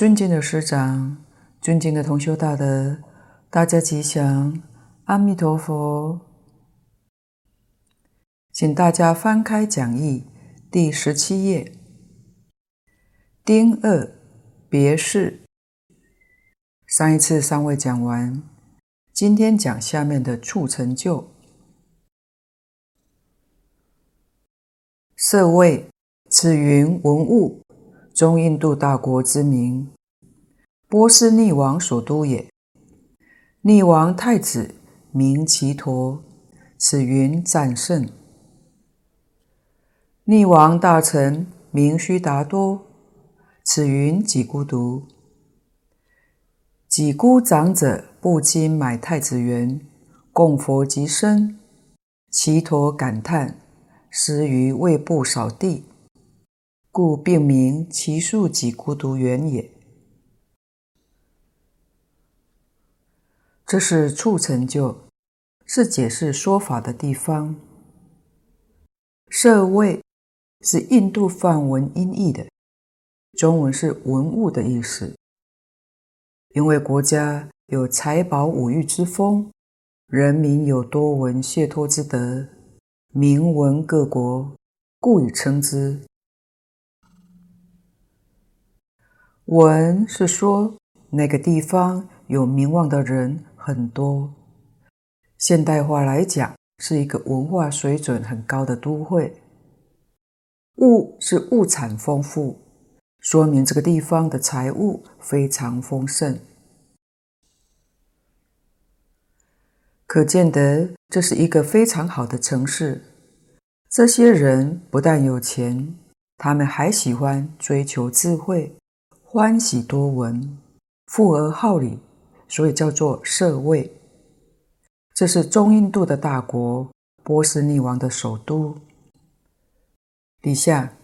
尊敬的师长、尊敬的同修大德，大家吉祥，阿弥陀佛。请大家翻开讲义第十七页，丁二别事。上一次尚未讲完，今天讲下面的促成就。舍卫，此云文物。中印度大国之名，波斯匿王所都也。匿王太子名只陀，此云战胜。匿王大臣名须达多，此云给孤独。给孤长者不禁买太子园，供佛及僧。只陀感叹，施于卫部扫地。故并名其树即孤独园也。这是处成就，是解释说法的地方。舍卫是印度梵文音译的，中文是文物的意思。因为国家有财宝五欲之风，人民有多闻解脱之德，名闻各国，故以称之。闻是说那个地方有名望的人很多，现代化来讲是一个文化水准很高的都会。物是物产丰富，说明这个地方的财物非常丰盛，可见得这是一个非常好的城市。这些人不但有钱，他们还喜欢追求智慧。欢喜多闻，富而好礼，所以叫做舍卫。这是中印度的大国波斯匿王的首都。底下，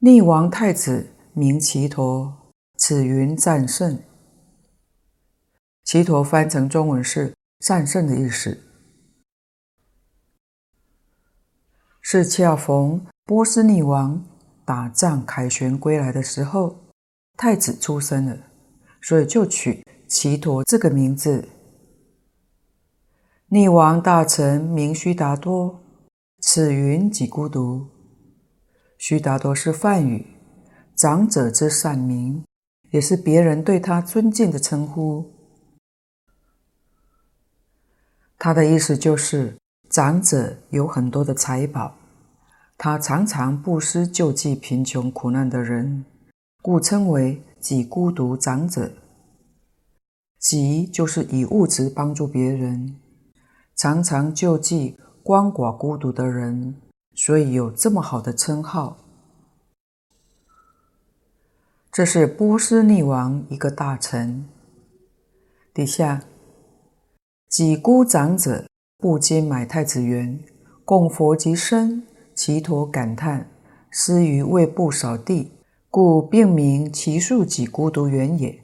匿王太子名奇陀，此云战胜。奇陀翻成中文是战胜的意思，是恰逢波斯匿王打仗凯旋归来的时候。太子出生了，所以就取奇陀这个名字。匿王大臣名须达多，此云给孤独。须达多是梵语，长者之善名，也是别人对他尊敬的称呼。他的意思就是，长者有很多的财宝，他常常布施救济贫穷苦难的人。故称为己孤独长者。己就是以物质帮助别人，常常救济鳏寡孤独的人，所以有这么好的称号。这是波斯匿王一个大臣。底下，己孤长者不兼买太子园，供佛及僧。只陀感叹，施于卫部扫地。故并名其树几孤独园也。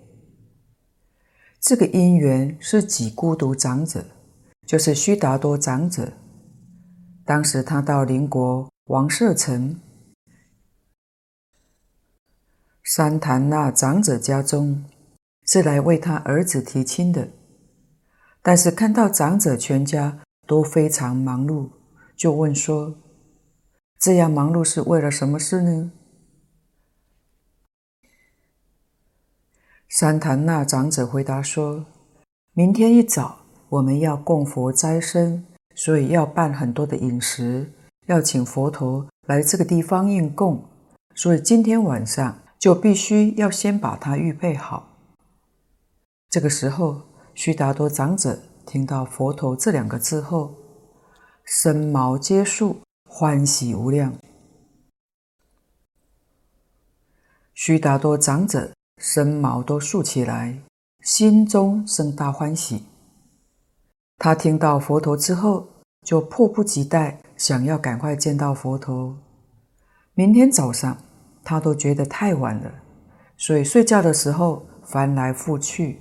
这个因缘是几孤独长者，就是须达多长者。当时他到邻国王舍城三檀那长者家中，是来为他儿子提亲的。但是看到长者全家都非常忙碌，就问说：“这样忙碌是为了什么事呢？”三檀那长者回答说：“明天一早我们要供佛斋僧，所以要办很多的饮食，要请佛陀来这个地方应供，所以今天晚上就必须要先把它预备好。”这个时候，须达多长者听到“佛陀”这两个字后，身毛皆竖，欢喜无量。须达多长者。身毛都竖起来，心中生大欢喜。他听到佛陀之后，就迫不及待想要赶快见到佛陀。明天早上，他都觉得太晚了，所以睡觉的时候翻来覆去。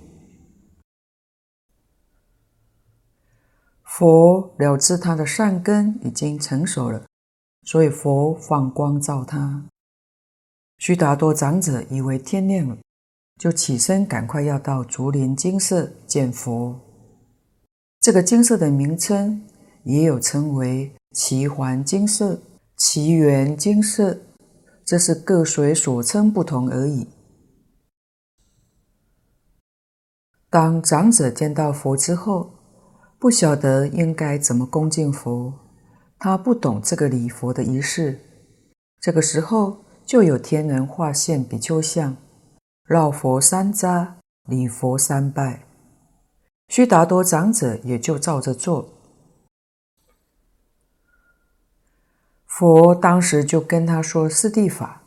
佛了知他的善根已经成熟了，所以佛放光照他。须达多长者以为天亮了，就起身赶快要到竹林精舍见佛。这个精舍的名称也有称为奇环精舍、奇缘精舍，这是各随所称不同而已。当长者见到佛之后，不晓得应该怎么恭敬佛，他不懂这个礼佛的仪式。这个时候，就有天人化现比丘像，绕佛三匝，礼佛三拜。须达多长者也就照着做。佛当时就跟他说四谛法，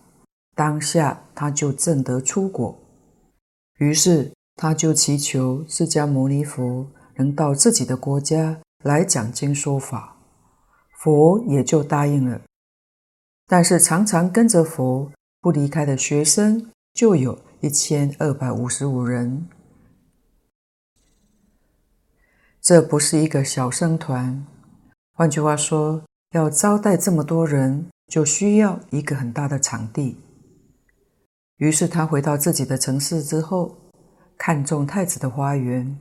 当下他就证得初果。于是他就祈求释迦牟尼佛。能到自己的国家来讲经说法，佛也就答应了。但是常常跟着佛不离开的学生就有一千二百五十五人，这不是一个小生团。换句话说，要招待这么多人，就需要一个很大的场地。于是他回到自己的城市之后，看中太子的花园。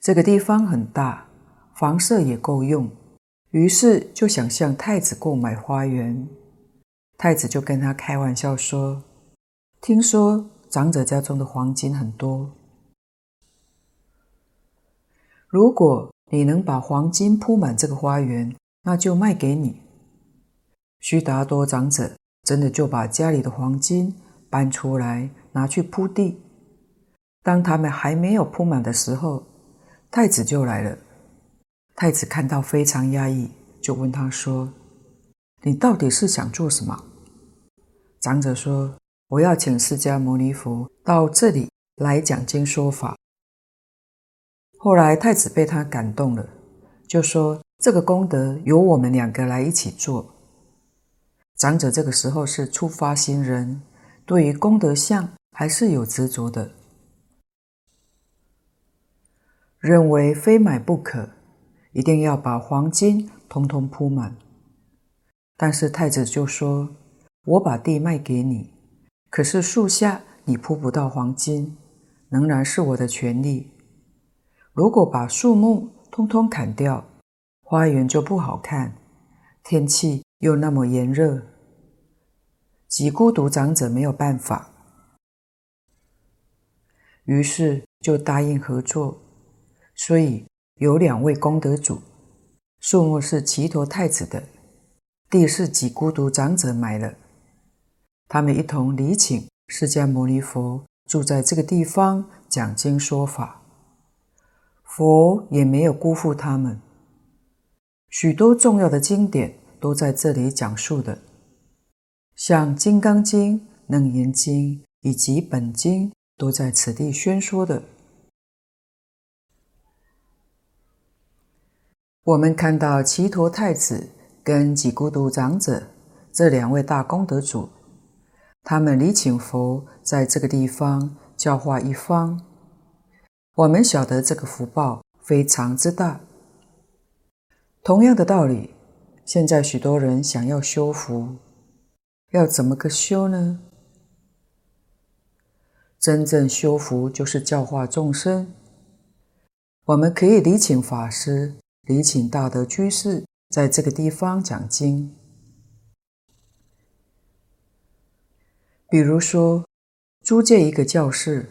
这个地方很大，房舍也够用，于是就想向太子购买花园。太子就跟他开玩笑说：“听说长者家中的黄金很多，如果你能把黄金铺满这个花园，那就卖给你。”须达多长者真的就把家里的黄金搬出来拿去铺地。当他们还没有铺满的时候，太子就来了。太子看到非常压抑，就问他说：“你到底是想做什么？”长者说：“我要请释迦牟尼佛到这里来讲经说法。”后来太子被他感动了，就说：“这个功德由我们两个来一起做。”长者这个时候是初发心人，对于功德相还是有执着的。认为非买不可，一定要把黄金通通铺满。但是太子就说：“我把地卖给你，可是树下你铺不到黄金，仍然是我的权利。如果把树木通通砍掉，花园就不好看，天气又那么炎热。”几孤独长者没有办法，于是就答应合作。所以有两位功德主，树木是齐陀太子的，地是几孤独长者买了。他们一同礼请释迦牟尼佛住在这个地方讲经说法，佛也没有辜负他们。许多重要的经典都在这里讲述的，像《金刚经》《楞严经》以及本经都在此地宣说的。我们看到只陀太子跟几孤独长者这两位大功德主，他们礼请佛在这个地方教化一方。我们晓得这个福报非常之大。同样的道理，现在许多人想要修福，要怎么个修呢？真正修福就是教化众生。我们可以礼请法师。礼请大德居士在这个地方讲经，比如说租借一个教室，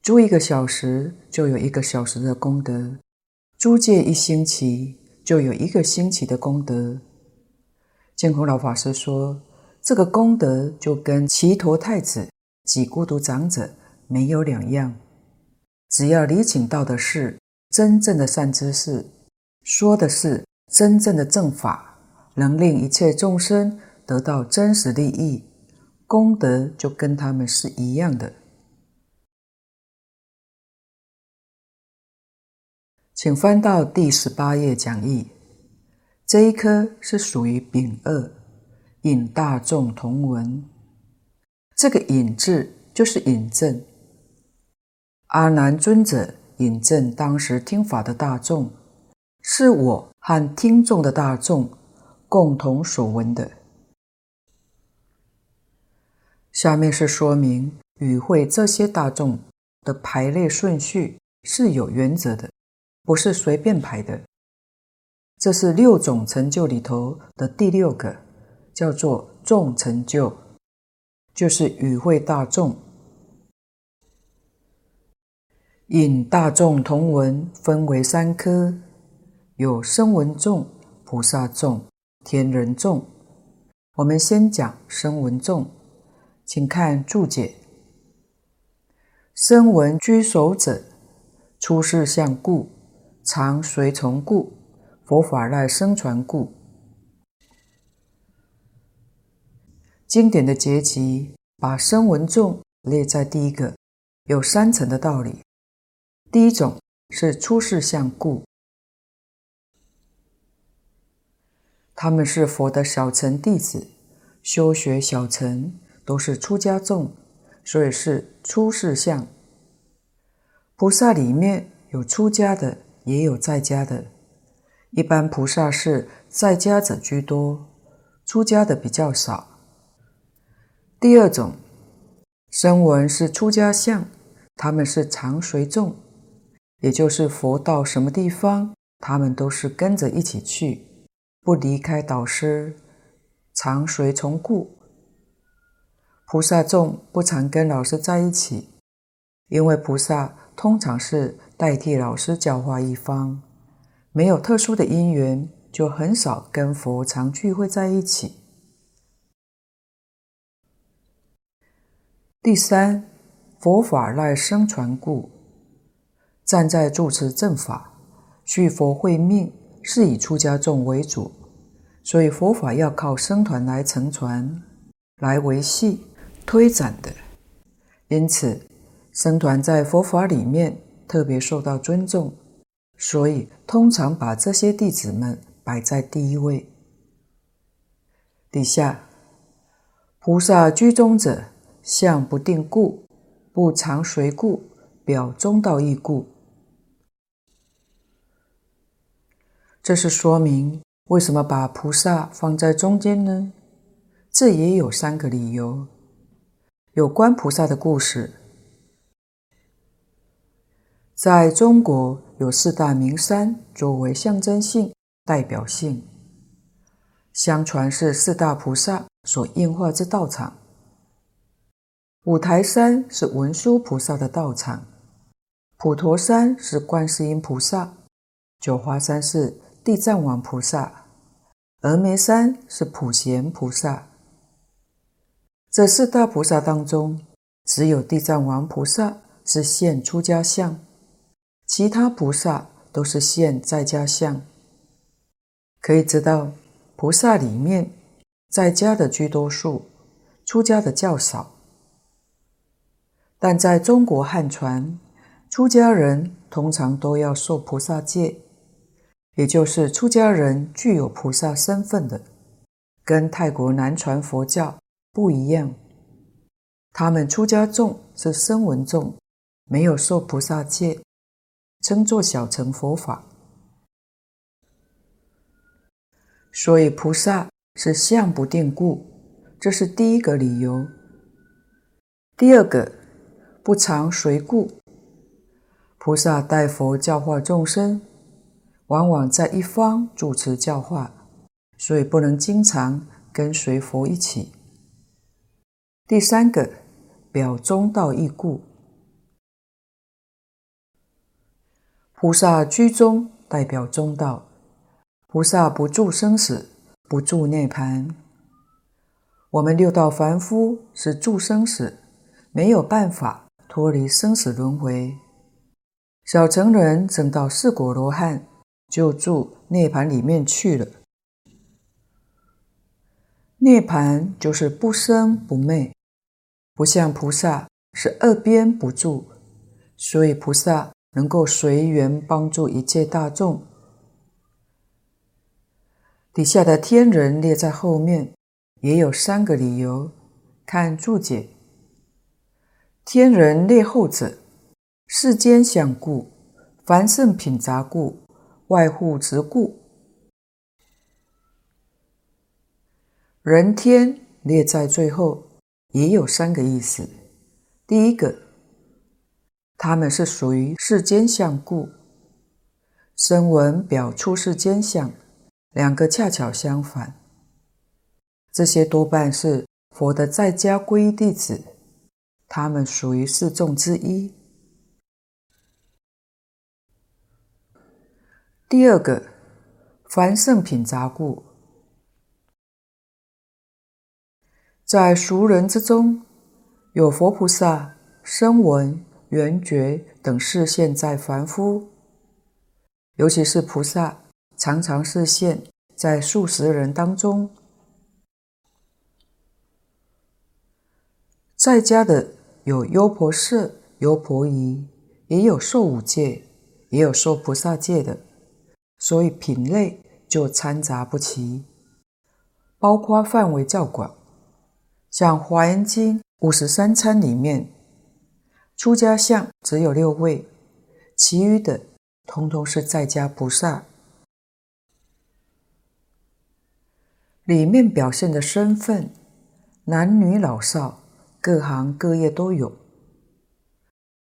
租一个小时就有一个小时的功德；租借一星期就有一个星期的功德。净空老法师说，这个功德就跟只陀太子、及孤独长者没有两样，只要礼请到的是真正的善知识。说的是真正的正法，能令一切众生得到真实利益，功德就跟他们是一样的。请翻到第十八页讲义，这一科是属于丙二，引大众同闻。这个引字就是引证，阿难尊者引证当时听法的大众。是我和听众的大众共同所闻的。下面是说明与会这些大众的排列顺序是有原则的，不是随便排的。这是六种成就里头的第六个，叫做众成就，就是与会大众。引大众同文分为三科，有声闻众、菩萨众、天人众。我们先讲声闻众，请看注解：声闻居首者，出世相故，常随从故，佛法赖声传故。经典的结集把声闻众列在第一个，有三层的道理。第一种是出世相故，他们是佛的小乘弟子，修学小乘，都是出家众，所以是出世相。菩萨里面有出家的，也有在家的，一般菩萨是在家者居多，出家的比较少。第二种声闻是出家相，他们是常随众。也就是佛到什么地方，他们都是跟着一起去，不离开导师，常随从故。菩萨众不常跟老师在一起，因为菩萨通常是代替老师教化一方，没有特殊的因缘，就很少跟佛常聚会在一起。第三，佛法赖声传故。站在主持正法、续佛慧命，是以出家众为主，所以佛法要靠僧团来承传、来维系、推展的。因此，僧团在佛法里面特别受到尊重，所以通常把这些弟子们摆在第一位。底下，菩萨居中者，相不定故，不常随故，表中道义故。这是说明为什么把菩萨放在中间呢？这也有三个理由。有关菩萨的故事，在中国有四大名山作为象征性、代表性，相传是四大菩萨所应化之道场。五台山是文殊菩萨的道场，普陀山是观世音菩萨，九华山是地藏王菩萨，峨眉山是普贤菩萨。这四大菩萨当中，只有地藏王菩萨是现出家相，其他菩萨都是现在家相。可以知道，菩萨里面在家的居多数，出家的较少。但在中国汉传，出家人通常都要受菩萨戒。也就是出家人具有菩萨身份的，跟泰国南传佛教不一样。他们出家众是声闻众，没有受菩萨戒，称作小乘佛法。所以菩萨是相不定故，这是第一个理由。第二个，不常随故，菩萨代佛教化众生。往往在一方主持教化，所以不能经常跟随佛一起。第三个，表中道义故，菩萨居中，代表中道。菩萨不住生死，不住涅槃。我们六道凡夫是住生死，没有办法脱离生死轮回。小乘人证到四果罗汉。就住涅槃里面去了。涅槃就是不生不灭，不像菩萨是二边不住，所以菩萨能够随缘帮助一切大众。底下的天人列在后面，也有三个理由。看注解，天人列后者，世间相故，凡圣品杂故。外护执故，人天列在最后，也有三个意思。第一个，他们是属于世间相故，声闻表出世间相，两个恰巧相反。这些多半是佛的在家皈依弟子，他们属于四众之一。第二个，凡圣品杂故。在俗人之中，有佛菩萨、声闻、缘觉等示现在凡夫，尤其是菩萨，常常示现在数十人当中。在家的有优婆塞、优婆夷，也有受五戒，也有受菩萨戒的，所以品类就参杂不齐，包括范围较广。像《华严经》五十三参里面，出家相只有六位，其余的通通是在家菩萨。里面表现的身份，男女老少，各行各业都有。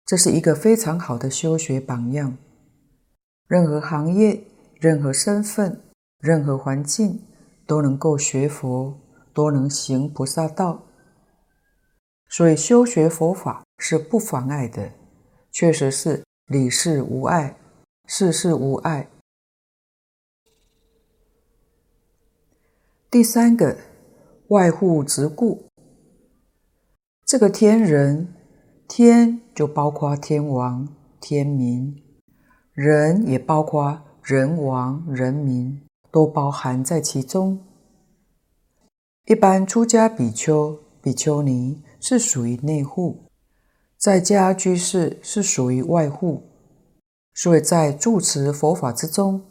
这是一个非常好的修学榜样。任何行业、任何身份、任何环境，都能够学佛。都能行菩萨道，所以修学佛法是不妨碍的，确实是理事无碍，事事无碍。第三个，外护执故，这个天人，天就包括天王、天民，人也包括人王、人民，都包含在其中。一般出家比丘、比丘尼是属于内护，在家居士是属于外护，所以在住持佛法之中，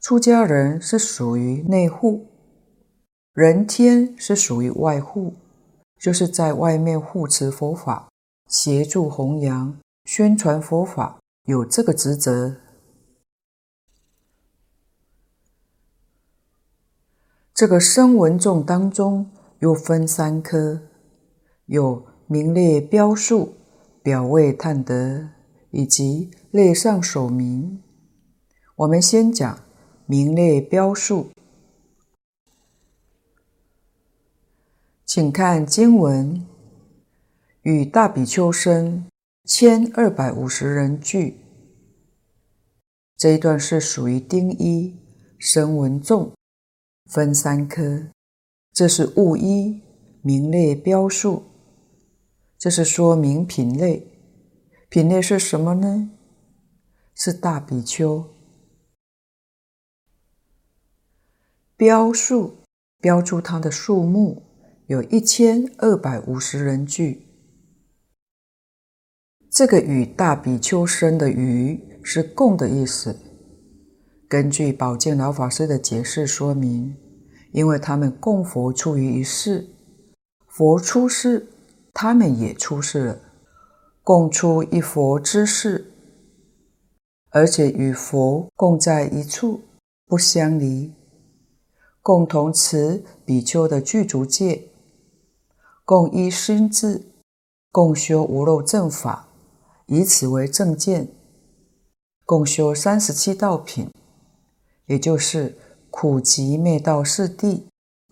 出家人是属于内护，人天是属于外护，就是在外面护持佛法，协助弘扬、宣传佛法，有这个职责。这个声闻众当中又分三科，有名列标数、表位探得，以及类上首名。我们先讲名列标数，请看经文：与大比丘僧千二百五十人聚。这一段是属于丁一声闻众。分三科，这是物一名列标数，这是说明品类。品类是什么呢？是大比丘。标数标出它的数目，有一千二百五十人俱。这个与大比丘生的与是共的意思。根据宝剑老法师的解释说明，因为他们共佛出于一世，佛出世，他们也出世了，共出一佛之世，而且与佛共在一处，不相离，共同持比丘的具足戒，共依心智，共修无漏正法，以此为正见，共修三十七道品。也就是苦集灭道四谛，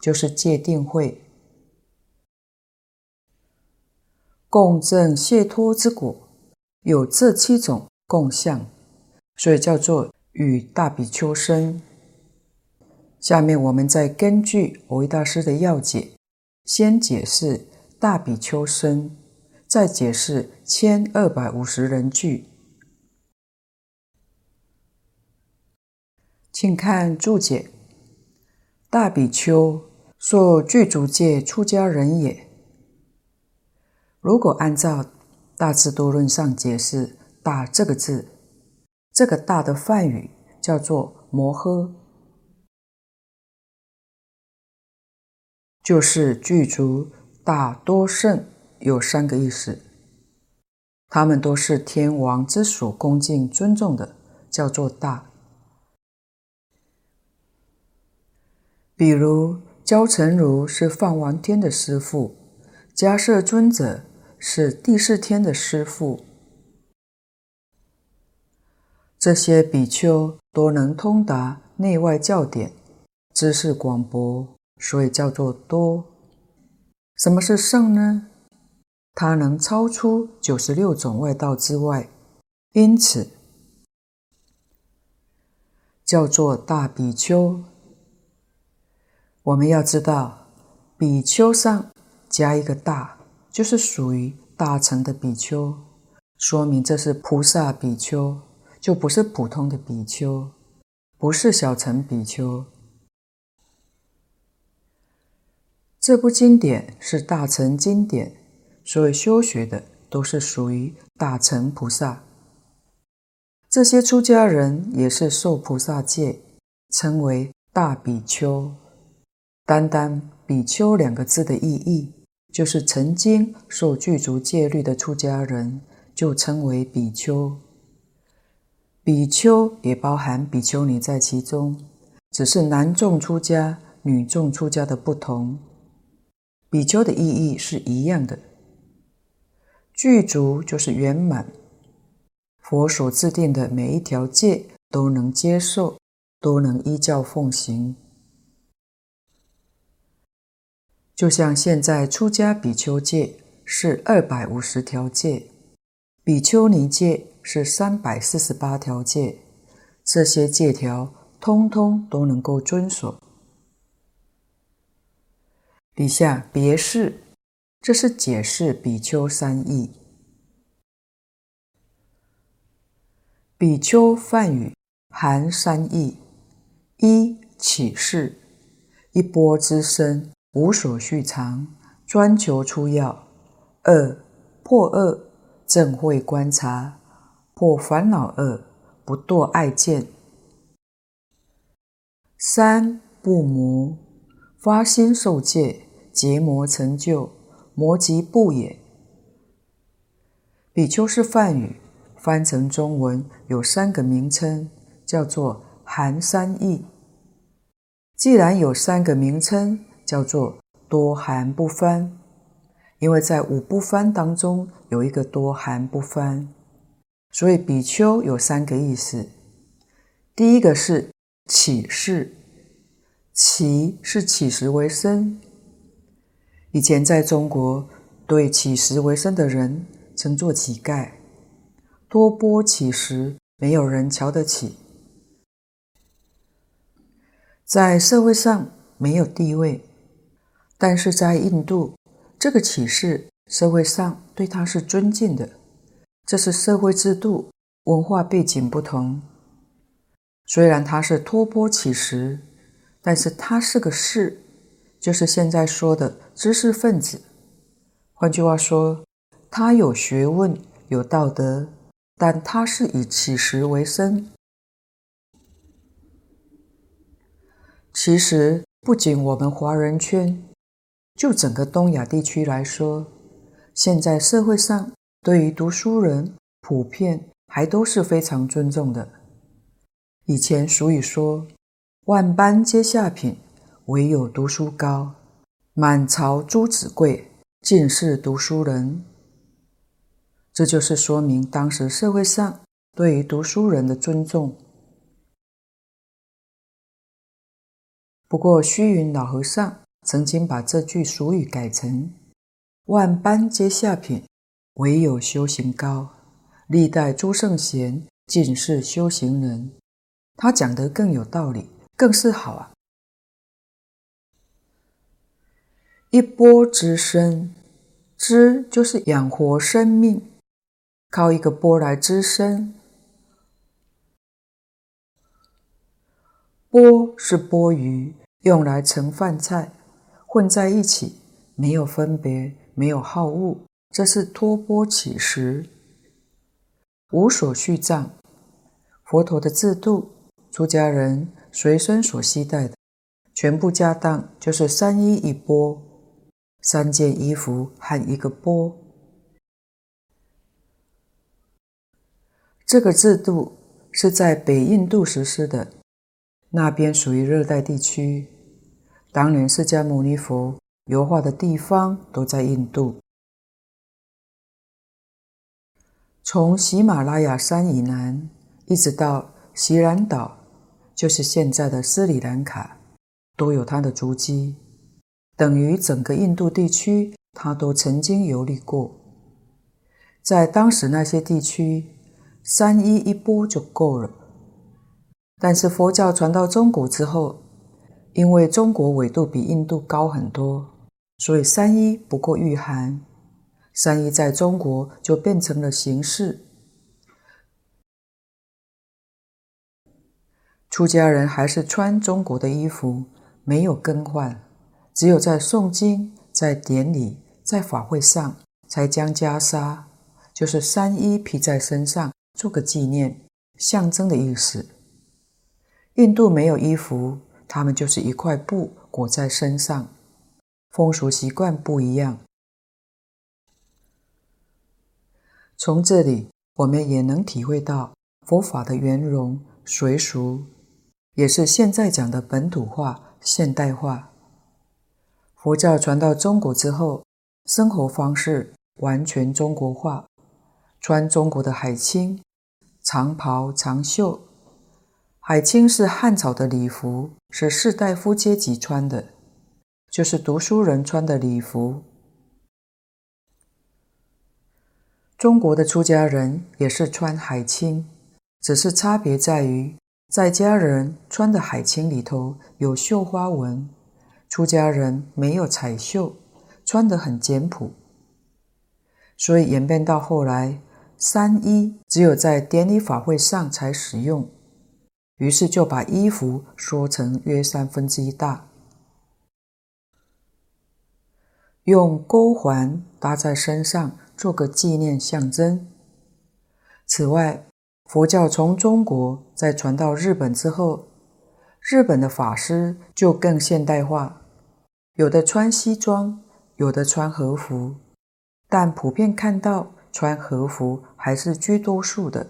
就是戒定慧，共证解脱之果，有这七种共相，所以叫做与大比丘僧。下面我们再根据蕅益大师的要解，先解释大比丘僧，再解释千二百五十人俱。请看注解：大比丘，说具足戒出家人也。如果按照《大智度论》上解释“大”这个字，这个“大”的梵语叫做“摩诃”，就是具足大多胜，有三个意思。他们都是天王之所恭敬尊重的，叫做大。比如焦成如是梵王天的师父，迦摄尊者是第四天的师父。这些比丘都能通达内外教典，知识广博，所以叫做多。什么是圣呢？它能超出九十六种外道之外，因此叫做大比丘。我们要知道，比丘上加一个大，就是属于大乘的比丘，说明这是菩萨比丘，就不是普通的比丘，不是小乘比丘。这部经典是大乘经典。所以修学的都是属于大乘菩萨，这些出家人也是受菩萨戒，称为大比丘。单单“比丘”两个字的意义，就是曾经受具足戒律的出家人，就称为比丘。比丘也包含比丘尼在其中，只是男众出家、女众出家的不同。比丘的意义是一样的。具足就是圆满，佛所制定的每一条戒都能接受，都能依教奉行。就像现在出家比丘戒是二百五十条戒，比丘尼戒是三百四十八条戒，这些戒条通通都能够遵守。底下别释。这是解释比丘三义。比丘梵语含三义：一起事，一波之身，无所续藏，专求出要；二破恶，正会观察，破烦恼恶，不堕爱见；三不魔，发心受戒，结魔成就。魔即不也。比丘是梵语，翻成中文有三个名称，叫做含三义。既然有三个名称，叫做多含不翻，因为在五不翻当中有一个多含不翻，所以比丘有三个意思。第一个是乞事，乞是乞食为生。以前在中国，对乞食为生的人称作乞丐，多波乞食，没有人瞧得起，在社会上没有地位。但是在印度，这个乞士社会上对他是尊敬的，这是社会制度、文化背景不同。虽然他是托钵乞食，但是他是个士。就是现在说的知识分子，换句话说，他有学问、有道德，但他是以乞食为生。其实，不仅我们华人圈，就整个东亚地区来说，现在社会上对于读书人普遍还都是非常尊重的。以前俗语说：“万般皆下品。”唯有读书高，满朝朱子贵，尽是读书人。这就是说明当时社会上对于读书人的尊重。不过虚云老和尚曾经把这句俗语改成“万般皆下品，唯有修行高。历代诸圣贤尽是修行人”，他讲得更有道理，更是好啊。一钵之身，支就是养活生命，靠一个钵来支身。钵是钵盂，用来盛饭菜，混在一起，没有分别，没有好恶，这是托钵乞食。无所续藏，佛陀的制度，出家人随身所携带的全部家当就是三衣一钵。三件衣服和一个钵，这个制度是在北印度实施的，那边属于热带地区。当年释迦牟尼佛油画的地方都在印度。从喜马拉雅山以南，一直到锡兰岛，就是现在的斯里兰卡，都有他的足迹，等于整个印度地区，他都曾经游历过。在当时那些地区，三一一波就够了。但是佛教传到中国之后，因为中国纬度比印度高很多，所以三衣不够御寒。三衣在中国就变成了形式。出家人还是穿中国的衣服，没有更换，只有在诵经、在典礼、在法会上才将袈裟，就是三衣披在身上，做个纪念、象征的意思。印度没有衣服，他们就是一块布裹在身上，风俗习惯不一样。从这里，我们也能体会到佛法的圆融随俗，也是现在讲的本土化、现代化。佛教传到中国之后，生活方式完全中国化，穿中国的海青、长袍长袖。海青是汉朝的礼服，是士大夫阶级穿的，就是读书人穿的礼服。中国的出家人也是穿海青，只是差别在于，在家人穿的海青里头有绣花纹，出家人没有彩绣，穿得很简朴。所以演变到后来，三衣只有在典礼法会上才使用，于是就把衣服缩成约三分之一大，用钩环搭在身上。做个纪念象征。此外，佛教从中国再传到日本之后，日本的法师就更现代化，有的穿西装，有的穿和服，但普遍看到穿和服还是居多数的。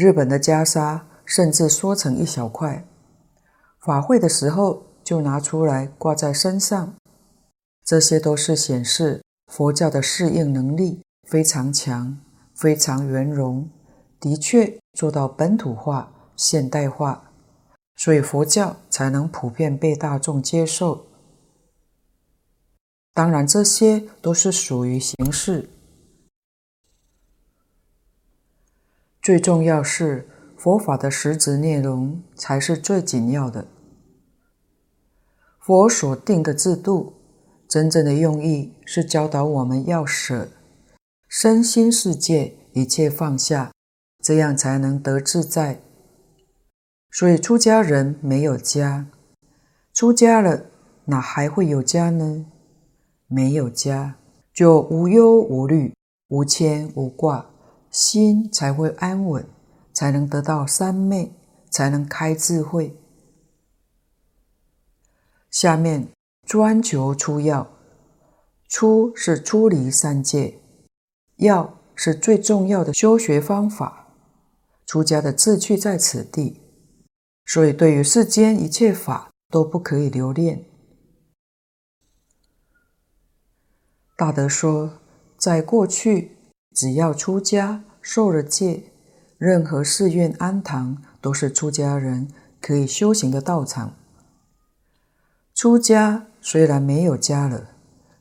日本的袈裟甚至缩成一小块，法会的时候就拿出来挂在身上，这些都是显示。佛教的适应能力非常强，非常圆融，的确做到本土化、现代化，所以佛教才能普遍被大众接受。当然，这些都是属于形式，最重要是佛法的实质内容才是最紧要的。佛所定的制度。真正的用意是教导我们要舍身心世界一切放下，这样才能得自在。所以出家人没有家，出家了哪还会有家呢？没有家就无忧无虑、无牵无挂，心才会安稳，才能得到三昧，才能开智慧。下面。专求出要，出是出离三界，要是最重要的修学方法。出家的志趣在此地，所以对于世间一切法都不可以留恋。大德说，在过去，只要出家受了戒，任何寺院庵堂都是出家人可以修行的道场。出家。虽然没有家了，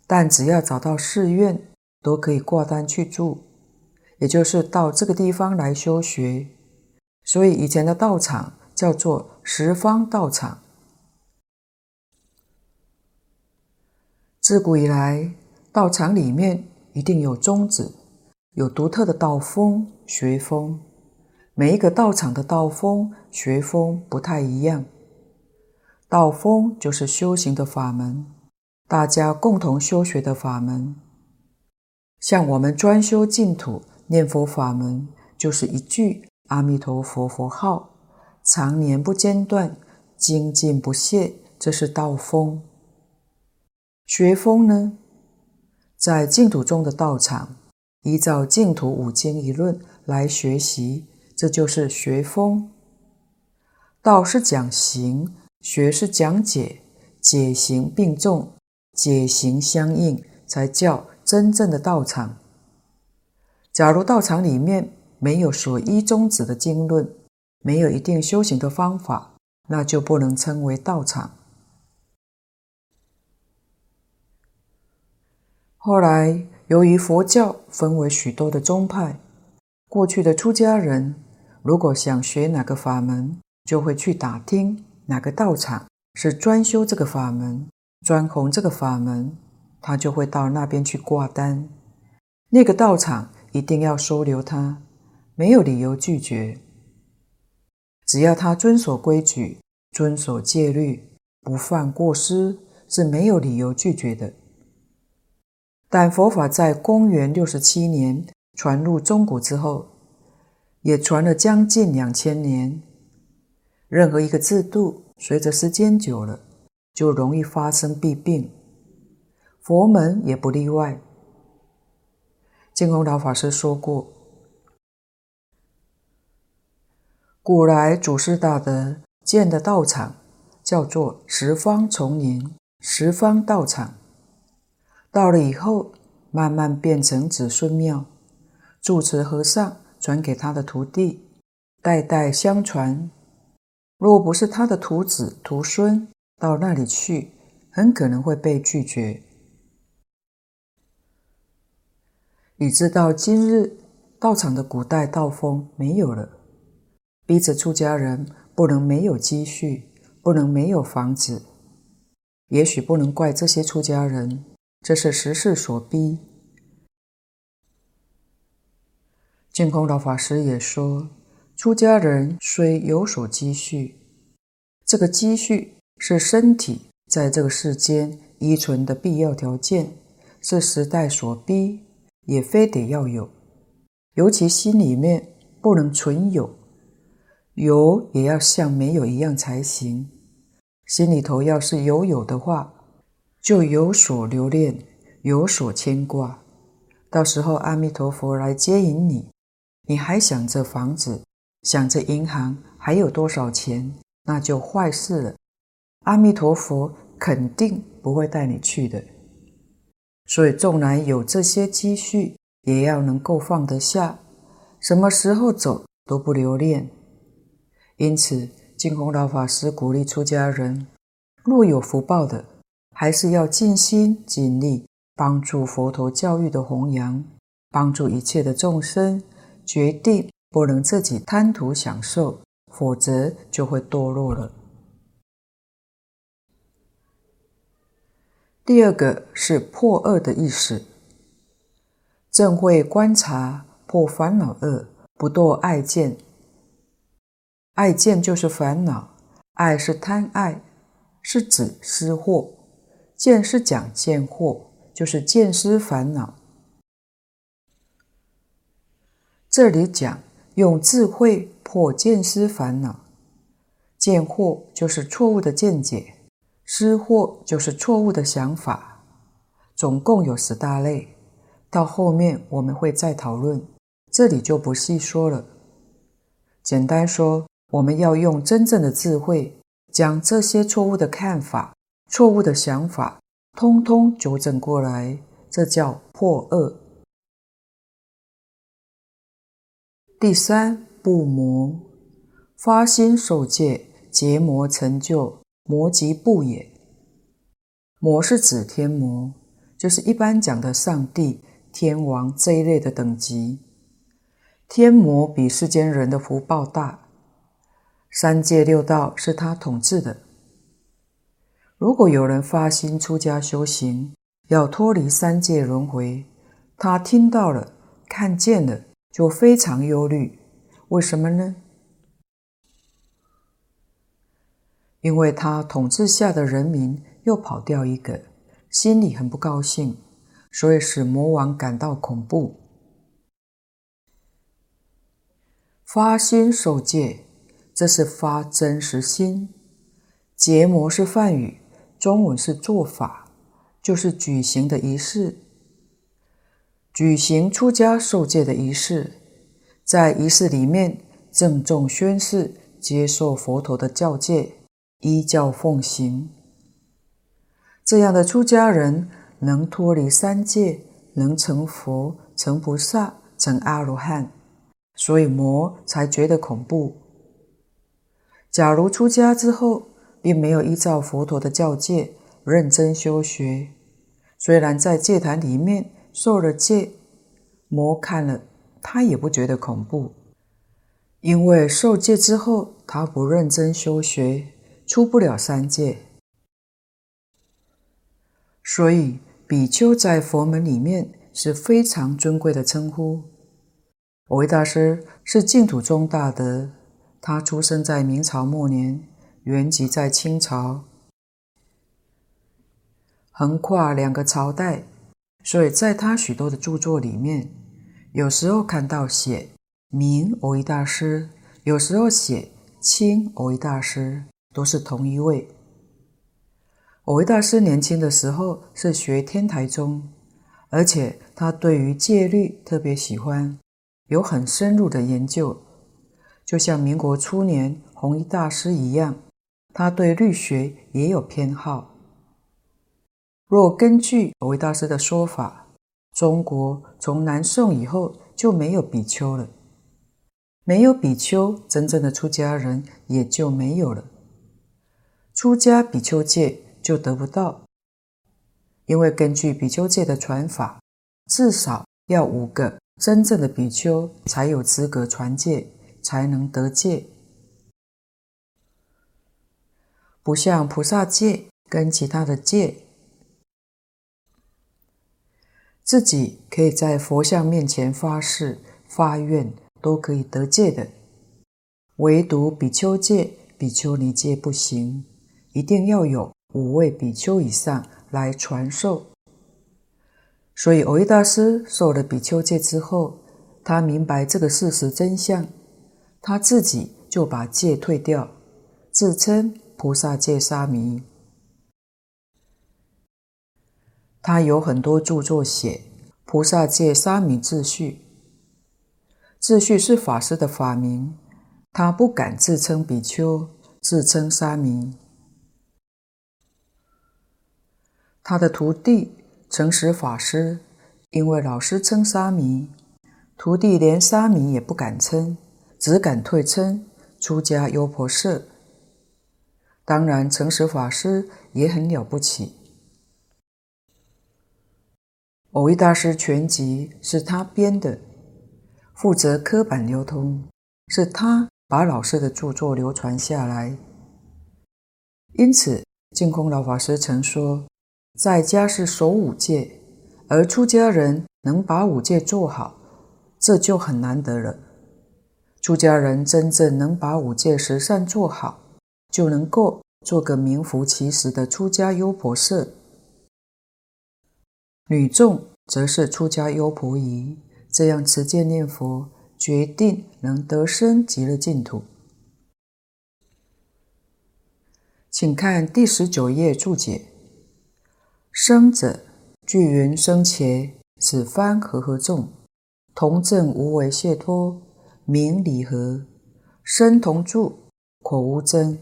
但只要找到寺院，都可以挂单去住，也就是到这个地方来修学。所以以前的道场叫做十方道场。自古以来，道场里面一定有宗旨，有独特的道风学风。每一个道场的道风学风不太一样。道风就是修行的法门，大家共同修学的法门。像我们专修净土念佛法门，就是一句阿弥陀佛佛号，常年不间断，精进不懈，这是道风。学风呢，在净土中的道场，依照净土五经一论来学习，这就是学风。道是讲行。学是讲解，解行并重，解行相应，才叫真正的道场。假如道场里面没有所依宗旨的经论，没有一定修行的方法，那就不能称为道场。后来，由于佛教分为许多的宗派，过去的出家人如果想学哪个法门，就会去打听哪个道场是专修这个法门、专弘这个法门，他就会到那边去挂单。那个道场一定要收留他，没有理由拒绝。只要他遵守规矩、遵守戒律、不犯过失，是没有理由拒绝的。但佛法在公元六十七年传入中国之后，也传了将近两千年。任何一个制度，随着时间久了，就容易发生弊病。佛门也不例外。净空老法师说过。古来祖师大德建的道场，叫做十方丛林、十方道场。到了以后，慢慢变成子孙庙，住持和尚传给他的徒弟，代代相传。若不是他的徒子徒孙到那里去，很可能会被拒绝。以致到今日，道场的古代道风没有了。逼着出家人不能没有积蓄，不能没有房子。也许不能怪这些出家人，这是时势所逼。净空老法师也说，出家人虽有所积蓄，这个积蓄是身体在这个世间依存的必要条件，是时代所逼，也非得要有。尤其心里面不能存有。有也要像没有一样才行。心里头要是有有的话，就有所留恋，有所牵挂。到时候阿弥陀佛来接引你，你还想着房子，想着银行还有多少钱，那就坏事了。阿弥陀佛肯定不会带你去的。所以纵然有这些积蓄，也要能够放得下，什么时候走都不留恋。因此，净空老法师鼓励出家人，若有福报的，还是要尽心尽力帮助佛陀教育的弘扬，帮助一切的众生，决定不能自己贪图享受，否则就会堕落了。第二个是破恶的意思，正会观察破烦恼恶，不堕爱见。爱见就是烦恼，爱是贪爱，是指私货；见是讲见惑，就是见思烦恼。这里讲用智慧破见思烦恼，见惑就是错误的见解，思惑就是错误的想法。总共有十大类，到后面我们会再讨论，这里就不细说了。简单说。我们要用真正的智慧，将这些错误的看法、错误的想法，通通纠正过来，这叫破恶。第三，不魔，发心受戒，结魔成就，魔即不也。魔是指天魔，就是一般讲的上帝、天王这一类的等级。天魔比世间人的福报大。三界六道是他统治的。如果有人发心出家修行，要脱离三界轮回，他听到了、看见了，就非常忧虑。为什么呢？因为他统治下的人民又跑掉一个，心里很不高兴，所以使魔王感到恐怖。发心受戒。这是发真实心，结魔是梵语，中文是做法，就是举行的仪式。举行出家受戒的仪式，在仪式里面郑重宣誓，接受佛陀的教诫，依教奉行。这样的出家人能脱离三界，能成佛、成菩萨、成阿罗汉，所以魔才觉得恐怖。假如出家之后，并没有依照佛陀的教诫认真修学，虽然在戒坛里面受了戒，魔看了他也不觉得恐怖，因为受戒之后他不认真修学，出不了三界。所以，比丘在佛门里面是非常尊贵的称呼。蕅益大师是净土宗大德，他出生在明朝末年，原籍在清朝，横跨两个朝代，所以在他许多的著作里面，有时候看到写明蕅益大师，有时候写清蕅益大师，都是同一位。蕅益大师年轻的时候是学天台宗，而且他对于戒律特别喜欢，有很深入的研究，就像民国初年弘一大师一样，他对律学也有偏好。若根据蕅益大师的说法，中国从南宋以后就没有比丘了，没有比丘，真正的出家人也就没有了，出家比丘戒。就得不到，因为根据比丘戒的传法，至少要五个真正的比丘才有资格传戒，才能得戒。不像菩萨戒跟其他的戒，自己可以在佛像面前发誓、发愿，都可以得戒的。唯独比丘戒、比丘尼戒不行，一定要有。五位比丘以上来传授，所以蕅益大师受了比丘戒之后，他明白这个事实真相，他自己就把戒退掉，自称菩萨戒沙弥。他有很多著作写《菩萨戒沙弥自序》，自序是法师的法名，他不敢自称比丘，自称沙弥。他的徒弟诚实法师，因为老师称沙弥，徒弟连沙弥也不敢称，只敢退称出家优婆塞。当然，诚实法师也很了不起。蕅益大师全集是他编的，负责刻版流通，是他把老师的著作流传下来。因此，净空老法师曾说。在家是守五戒，而出家人能把五戒做好，这就很难得了。出家人真正能把五戒十善做好，就能够做个名副其实的出家优婆塞。女众则是出家优婆夷，这样持戒念佛，决定能得生极乐净土。请看第十九页注解。生者，具云生前，此番和合众，同证无为解脱，名离合，身同住，口无争，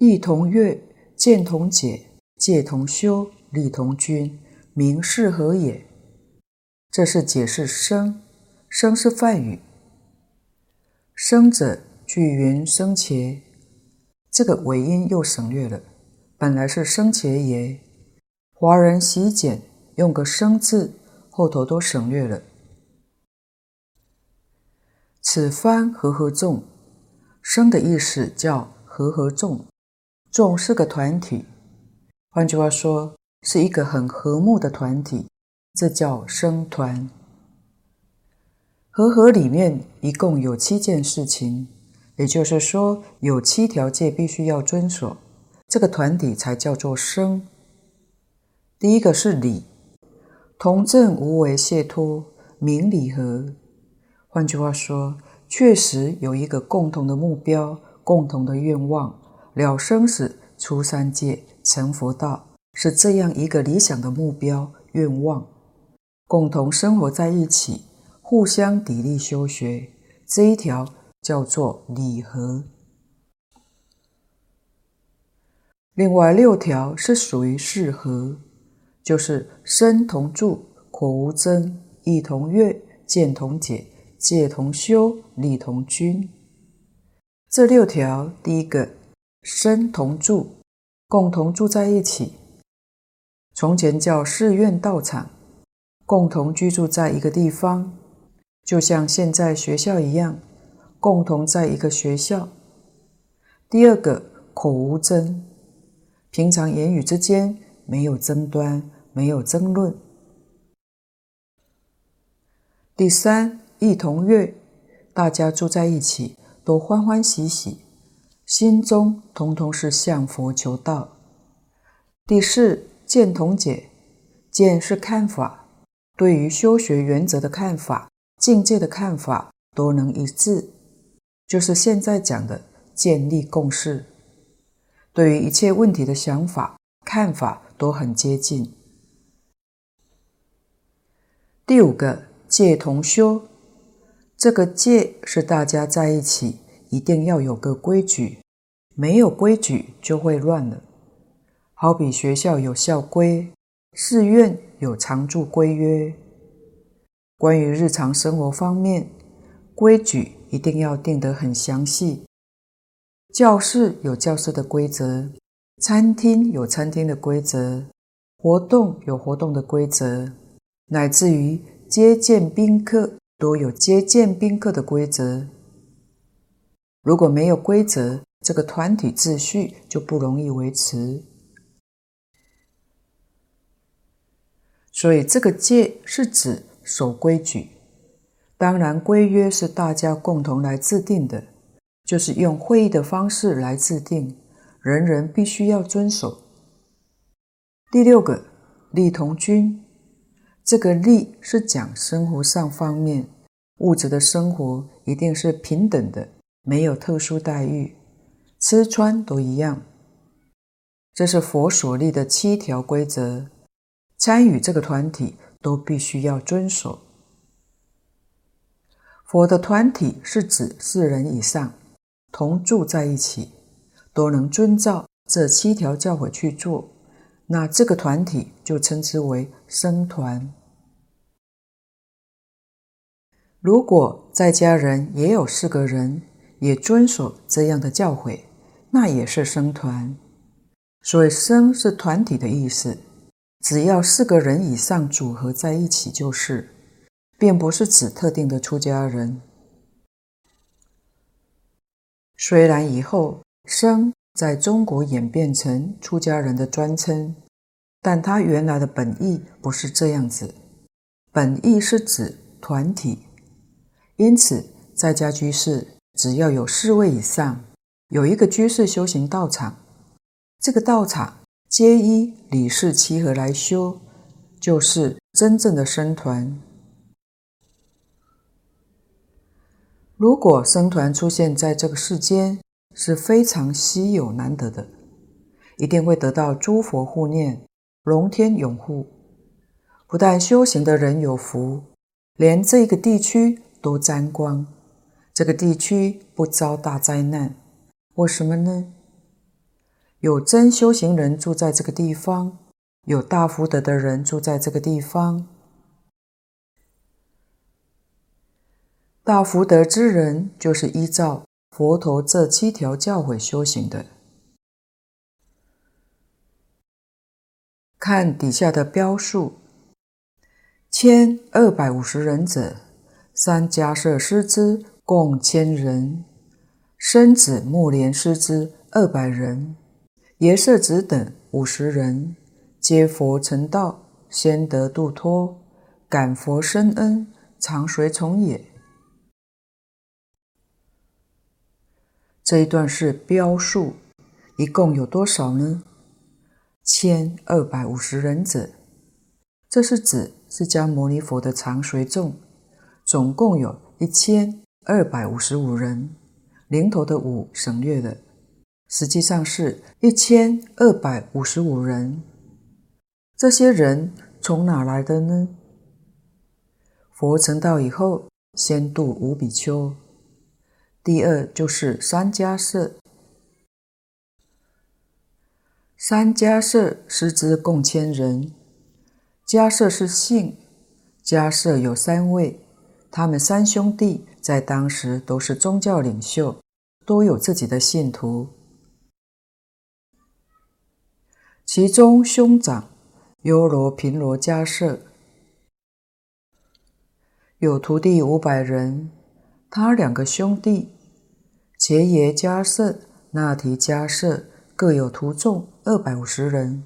意同悦，见同解，戒同修，力同均，名是何也。这是解释生，生是梵语。生者，具云生伽，这个尾音又省略了。本来是生伽耶，华人习简用个生字，后头都省略了。此番和合众，生的意思叫和合众，众是个团体，换句话说，是一个很和睦的团体，这叫生团。和合里面一共有七件事情，也就是说有七条戒必须要遵守。这个团体才叫做生。第一个是离，同证无为解脱，名离合。换句话说，确实有一个共同的目标、共同的愿望，了生死、出三界、成佛道，是这样一个理想的目标、愿望，共同生活在一起，互相砥砺修学，这一条叫做礼和。另外六条是属于四合，就是身同住、口无争、意同悦、见同解、戒同修、力同均。这六条，第一个身同住，共同住在一起。从前叫寺院道场，共同居住在一个地方，就像现在学校一样，共同在一个学校。第二个口无争，平常言语之间没有争端，没有争论。第三，一同悦，大家住在一起都欢欢喜喜，心中通通是向佛求道。第四，见同解，见是看法，对于修学原则的看法、境界的看法都能一致，就是现在讲的建立共识。对于一切问题的想法、看法都很接近。第五个。戒同修，这个戒是大家在一起一定要有个规矩，没有规矩就会乱了。好比学校有校规，寺院有常住规约。关于日常生活方面，规矩一定要定得很详细。教室有教室的规则，餐厅有餐厅的规则，活动有活动的规则，乃至于。接见宾客都有接见宾客的规则。如果没有规则，这个团体秩序就不容易维持。所以，这个戒是指守规矩。当然，规约是大家共同来制定的，就是用会议的方式来制定，人人必须要遵守。第六个，利同均。这个利是讲生活上方面，物质的生活一定是平等的，没有特殊待遇，吃穿都一样。这是佛所立的七条规则，参与这个团体都必须要遵守。佛的团体是指四人以上同住在一起，都能遵照这七条教诲去做，那这个团体就称之为僧团。如果在家人也有四个人，也遵守这样的教诲，那也是僧团。所以“僧”是团体的意思，只要四个人以上组合在一起就是，并不是指特定的出家人。虽然以后“僧”在中国演变成出家人的专称，但他原来的本意不是这样子，本意是指团体。因此，在家居士只要有四位以上，有一个居士修行道场，这个道场皆依理事七合来修，就是真正的僧团。如果僧团出现在这个世间，是非常稀有难得的，一定会得到诸佛护念、龙天拥护。不但修行的人有福，连这个地区。都沾光，这个地区不遭大灾难，为什么呢？有真修行人住在这个地方，有大福德的人住在这个地方。大福德之人就是依照佛陀这七条教诲修行的。看底下的标数，千二百五十人者。三迦叶师之共千人，生子目连师之二百人，耶舍子等五十人，皆佛成道，先得度脱，感佛深恩，常随从也。这一段是标数，一共有多少呢？千二百五十人者，这是指释迦牟尼佛的常随众。总共有一千二百五十五人，零头的五省略了，实际上是一千二百五十五人。这些人从哪来的呢？佛成道以后，先度五比丘，第二就是三迦叶，三迦叶师资共千人。迦叶是姓，迦叶有三位，他们三兄弟在当时都是宗教领袖，都有自己的信徒。其中兄长优罗频罗迦舍有徒弟五百人，他两个兄弟伽耶迦叶、那提迦叶各有徒众二百五十人，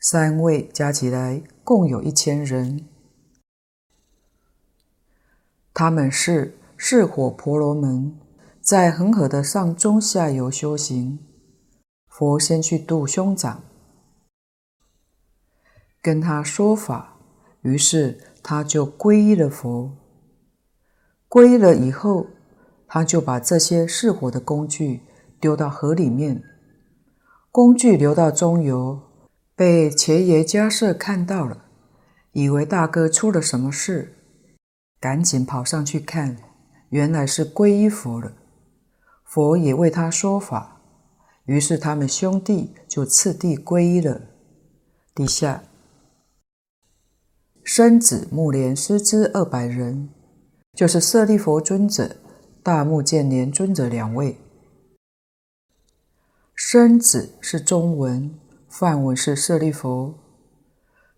三位加起来。共有一千人，他们是四火婆罗门，在恒河的上中下游修行。佛先去度兄长，跟他说法，于是他就皈依了佛。皈依了以后，他就把这些四火的工具丢到河里面，工具流到中游。被前爷家舍看到了，以为大哥出了什么事，赶紧跑上去看，原来是皈依佛了。佛也为他说法，于是他们兄弟就次第皈依了。底下，生子木莲师之二百人，就是舍利佛尊者、大目犍连尊者两位。生子是中文。梵文是舍利佛，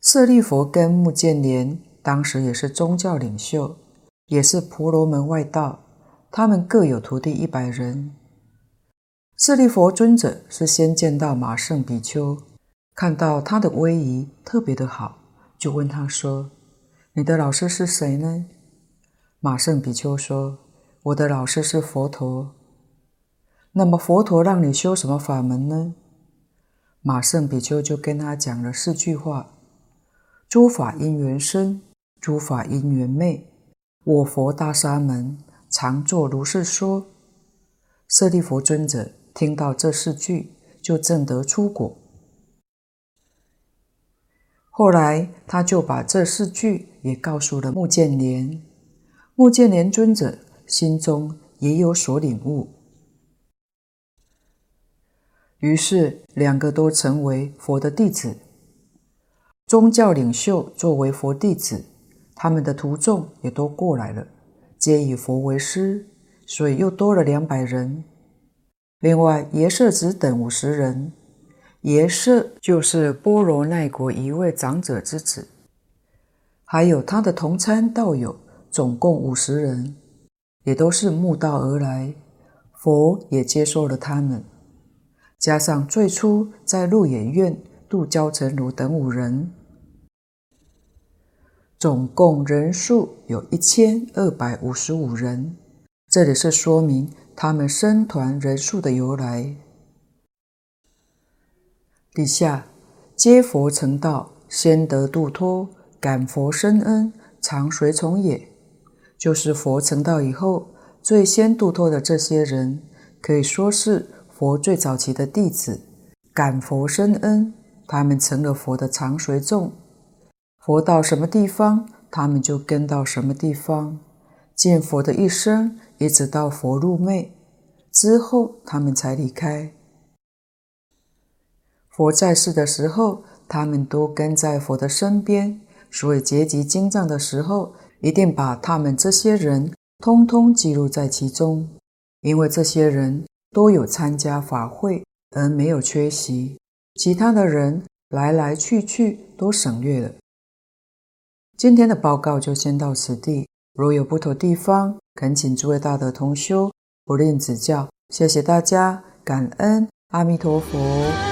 舍利佛跟目犍连当时也是宗教领袖，也是婆罗门外道，他们各有徒弟一百人。舍利佛尊者是先见到马胜比丘，看到他的威仪特别的好，就问他说：“你的老师是谁呢？”马胜比丘说：“我的老师是佛陀。”那么佛陀让你修什么法门呢？马胜比丘就跟他讲了四句话：“诸法因缘生，诸法因缘灭。我佛大沙门常作如是说。”舍利弗尊者听到这四句，就证得初果。后来他就把这四句也告诉了目犍连，目犍连尊者心中也有所领悟。于是，两个都成为佛的弟子。宗教领袖作为佛弟子，他们的徒众也都过来了，皆以佛为师，所以又多了两百人。另外，耶舍子等五十人，耶舍就是波罗奈国一位长者之子，还有他的同参道友，总共五十人，也都是慕道而来，佛也接受了他们。加上最初在鹿野苑度憍陈如等五人，总共人数有一千二百五十五人。这里是说明他们僧团人数的由来。底下，皆佛成道，先得度脱，感佛深恩，常随从也。就是佛成道以后，最先度脱的这些人，可以说是。佛最早期的弟子感佛深恩，他们成了佛的常随众。佛到什么地方，他们就跟到什么地方，见佛的一生，一直到佛入灭之后，他们才离开。佛在世的时候，他们都跟在佛的身边，所以结集经藏的时候，一定把他们这些人通通记录在其中，因为这些人。都有参加法会而没有缺席，其他的人来来去去都省略了。今天的报告就先到此地，如有不妥地方，恳请诸位大德同修不吝指教。谢谢大家，感恩阿弥陀佛。